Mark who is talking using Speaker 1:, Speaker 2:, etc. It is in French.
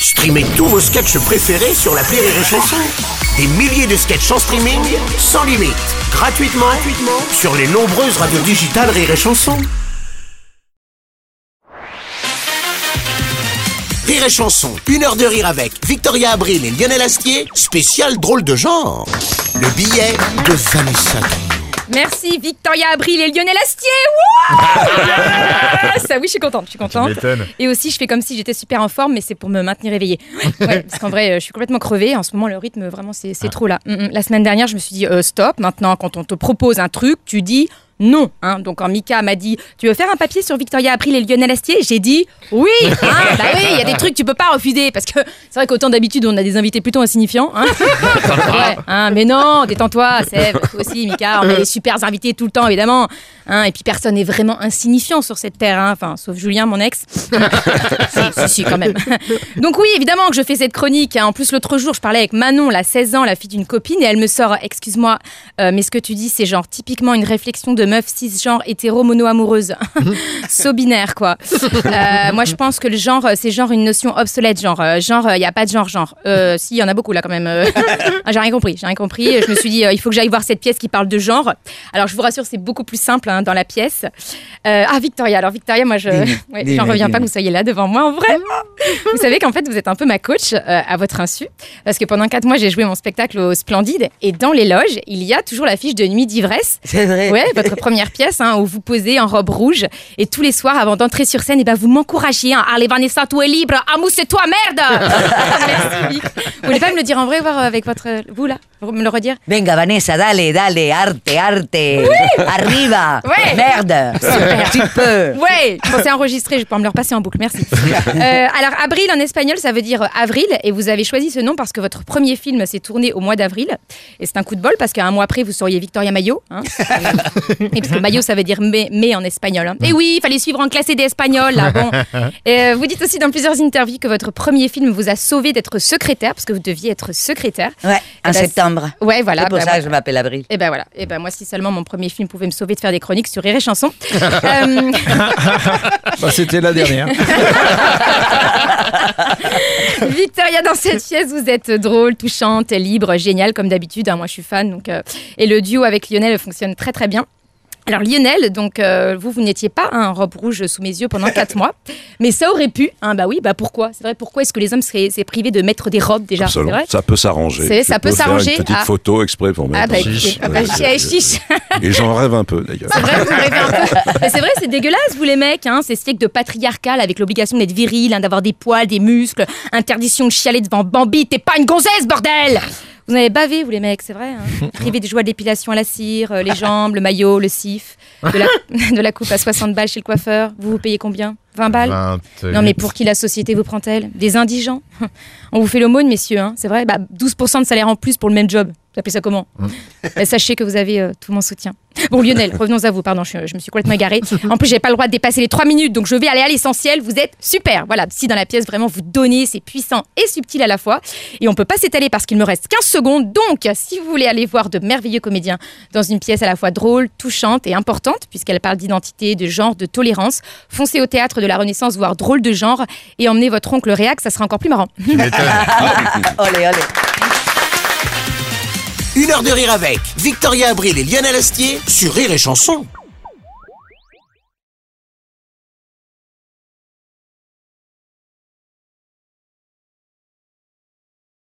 Speaker 1: Streamez tous vos sketchs préférés sur la Rire et Chanson. Des milliers de sketchs en streaming, sans limite, gratuitement, gratuitement sur les nombreuses radios digitales Rire et Chanson. Rire et Chanson, une heure de rire avec Victoria Abril et Lionel Astier, spécial drôle de genre. Le billet de Vanessa.
Speaker 2: Merci Victoria Abril et Lionel Astier. Ça oui, je suis contente, je suis contente. Et aussi, je fais comme si j'étais super en forme, mais c'est pour me maintenir éveillée. Ouais, parce qu'en vrai, euh, je suis complètement crevée. En ce moment, le rythme, vraiment, c'est c'est trop là. Mm, mm. La semaine dernière, je me suis dit euh, stop. Maintenant, quand on te propose un truc, tu dis non. hein. Donc, quand Mika m'a dit tu veux faire un papier sur Victoria Abril et Lionel Astier, j'ai dit oui. hein. bah oui, il y a des trucs que tu peux pas refuser parce que c'est vrai qu'autant d'habitude, on a des invités plutôt insignifiants. hein. Ouais, hein, mais non, détends-toi, toi aussi, Mika. On a des super invités tout le temps, évidemment. Hein, et puis personne n'est vraiment insignifiant sur cette terre, hein. enfin, sauf Julien, mon ex. si, si, si, quand même. Donc oui, évidemment que je fais cette chronique. En plus, l'autre jour, je parlais avec Manon, la 16 ans, la fille d'une copine, et elle me sort, excuse-moi, euh, mais ce que tu dis, c'est genre typiquement une réflexion de meuf cisgenre hétéro mono-amoureuse. so binaire, quoi. Euh, moi, je pense que le genre, euh, c'est genre une notion obsolète, genre, euh, genre, il n'y a pas de genre, genre. Euh, si, il y en a beaucoup là quand même. Ah, j'ai rien compris, j'ai rien compris. Je me suis dit, il faut que j'aille voir cette pièce qui parle de genre. Alors, je vous rassure, c'est beaucoup plus simple hein, dans la pièce. Ah, Victoria. Alors, Victoria, moi, je, ouais, j'en reviens pas que vous soyez là devant moi en vrai. vous savez qu'en fait, vous êtes un peu ma coach à votre insu. Parce que pendant quatre mois, j'ai joué mon spectacle au Splendide. Et dans les loges, il y a toujours l'affiche de Nuit d'ivresse.
Speaker 3: C'est vrai.
Speaker 2: Ouais, votre première pièce hein, où vous posez en robe rouge et tous les soirs avant d'entrer sur scène, et ben vous m'encouragez. Hein, Allez Vanessa, tu es libre. Amou, c'est toi, merde. Merci Vic. Vous voulez pas me le dire en vrai, voir avec votre vous là, Vous me le redire?
Speaker 3: Venga, Vanessa, dale, dale, arte, arte. Arriba.
Speaker 2: Ouais.
Speaker 3: Merde.
Speaker 2: Super.
Speaker 3: Tu peux.
Speaker 2: Ouais, je pensais enregistrer, je vais pouvoir me le repasser en boucle, merci. Euh, alors, avril en espagnol, ça veut dire avril, et vous avez choisi ce nom parce que votre premier film s'est tourné au mois d'avril, et c'est un coup de bol parce qu'un mois après, vous seriez Victoria Mayo. Hein et parce que Mayo, ça veut dire mai, mai en espagnol. hein. Et oui, il fallait suivre en classe des espagnols, là, bon. Et euh, vous dites aussi dans plusieurs interviews que votre premier film vous a sauvé d'être secrétaire, parce que vous deviez être secrétaire.
Speaker 3: Ouais, en
Speaker 2: Eh ben,
Speaker 3: septembre.
Speaker 2: Ouais, voilà.
Speaker 3: C'est pour
Speaker 2: bah,
Speaker 3: ça que je m'appelle Avril.
Speaker 2: Et ben voilà. Et ben moi, si seulement mon premier film pouvait me sauver de faire des chroniques sur Rire et Chanson. Euh,
Speaker 4: Bah, C'était la dernière.
Speaker 2: Victoria, dans cette pièce, vous êtes drôle, touchante, libre, géniale, comme d'habitude. hein, moi, je suis fan. Donc, euh, et le duo avec Lionel fonctionne très, très bien. Alors Lionel, donc euh, vous, vous n'étiez pas un robe rouge sous mes yeux pendant quatre mois, mais ça aurait pu. Hein, bah oui, bah pourquoi? C'est vrai. Pourquoi est-ce que les hommes seraient, seraient privés de mettre des robes déjà?
Speaker 5: Absolument.
Speaker 2: vrai.
Speaker 5: Ça peut s'arranger.
Speaker 2: Ça peut s'arranger.
Speaker 5: Une petite
Speaker 2: Ah.
Speaker 5: photo exprès pour mettre.
Speaker 2: Ah bah
Speaker 4: chiche.
Speaker 2: ah bah,
Speaker 5: Ouais,
Speaker 2: chiche.
Speaker 5: Et j'en rêve un peu d'ailleurs.
Speaker 2: C'est vrai, vous rêvez un peu. Mais c'est vrai, c'est dégueulasse, vous les mecs. Hein. C'est ce siècle de patriarcal avec l'obligation d'être viril, hein, d'avoir des poils, des muscles, interdiction de chialer devant Bambi. T'es pas une gonzesse, bordel Vous en avez bavé, vous les mecs, c'est vrai. Hein. Privé des joies de l'épilation à la cire, euh, les jambes, le maillot, le sif, de la, de la coupe à 60 balles chez le coiffeur. Vous vous payez combien? 20 balles
Speaker 4: 28.
Speaker 2: non mais pour qui la société vous prend-elle Des indigents? On vous fait l'aumône, messieurs, hein, c'est vrai bah, 12% de salaire en plus pour le même job. Vous appelez ça comment? Bah, Sachez que vous avez euh, tout mon soutien. Bon Lionel, revenons à vous, pardon, je, je me suis complètement égarée. En plus, j'ai pas le droit de dépasser les 3 minutes, donc je vais aller à l'essentiel. Vous êtes super. Voilà, si dans la pièce, vraiment, vous donnez, c'est puissant et subtil à la fois. Et on peut pas s'étaler parce qu'il me reste 15 secondes. Donc, si vous voulez aller voir de merveilleux comédiens dans une pièce à la fois drôle, touchante et importante, puisqu'elle parle d'identité, de genre, de tolérance, foncez au théâtre de la Renaissance voir drôle de genre et emmenez votre oncle réac, ça sera encore plus marrant.
Speaker 3: Olé, olé.
Speaker 1: Une heure de rire avec Victoria Abril et Lionel Astier sur Rire et Chanson.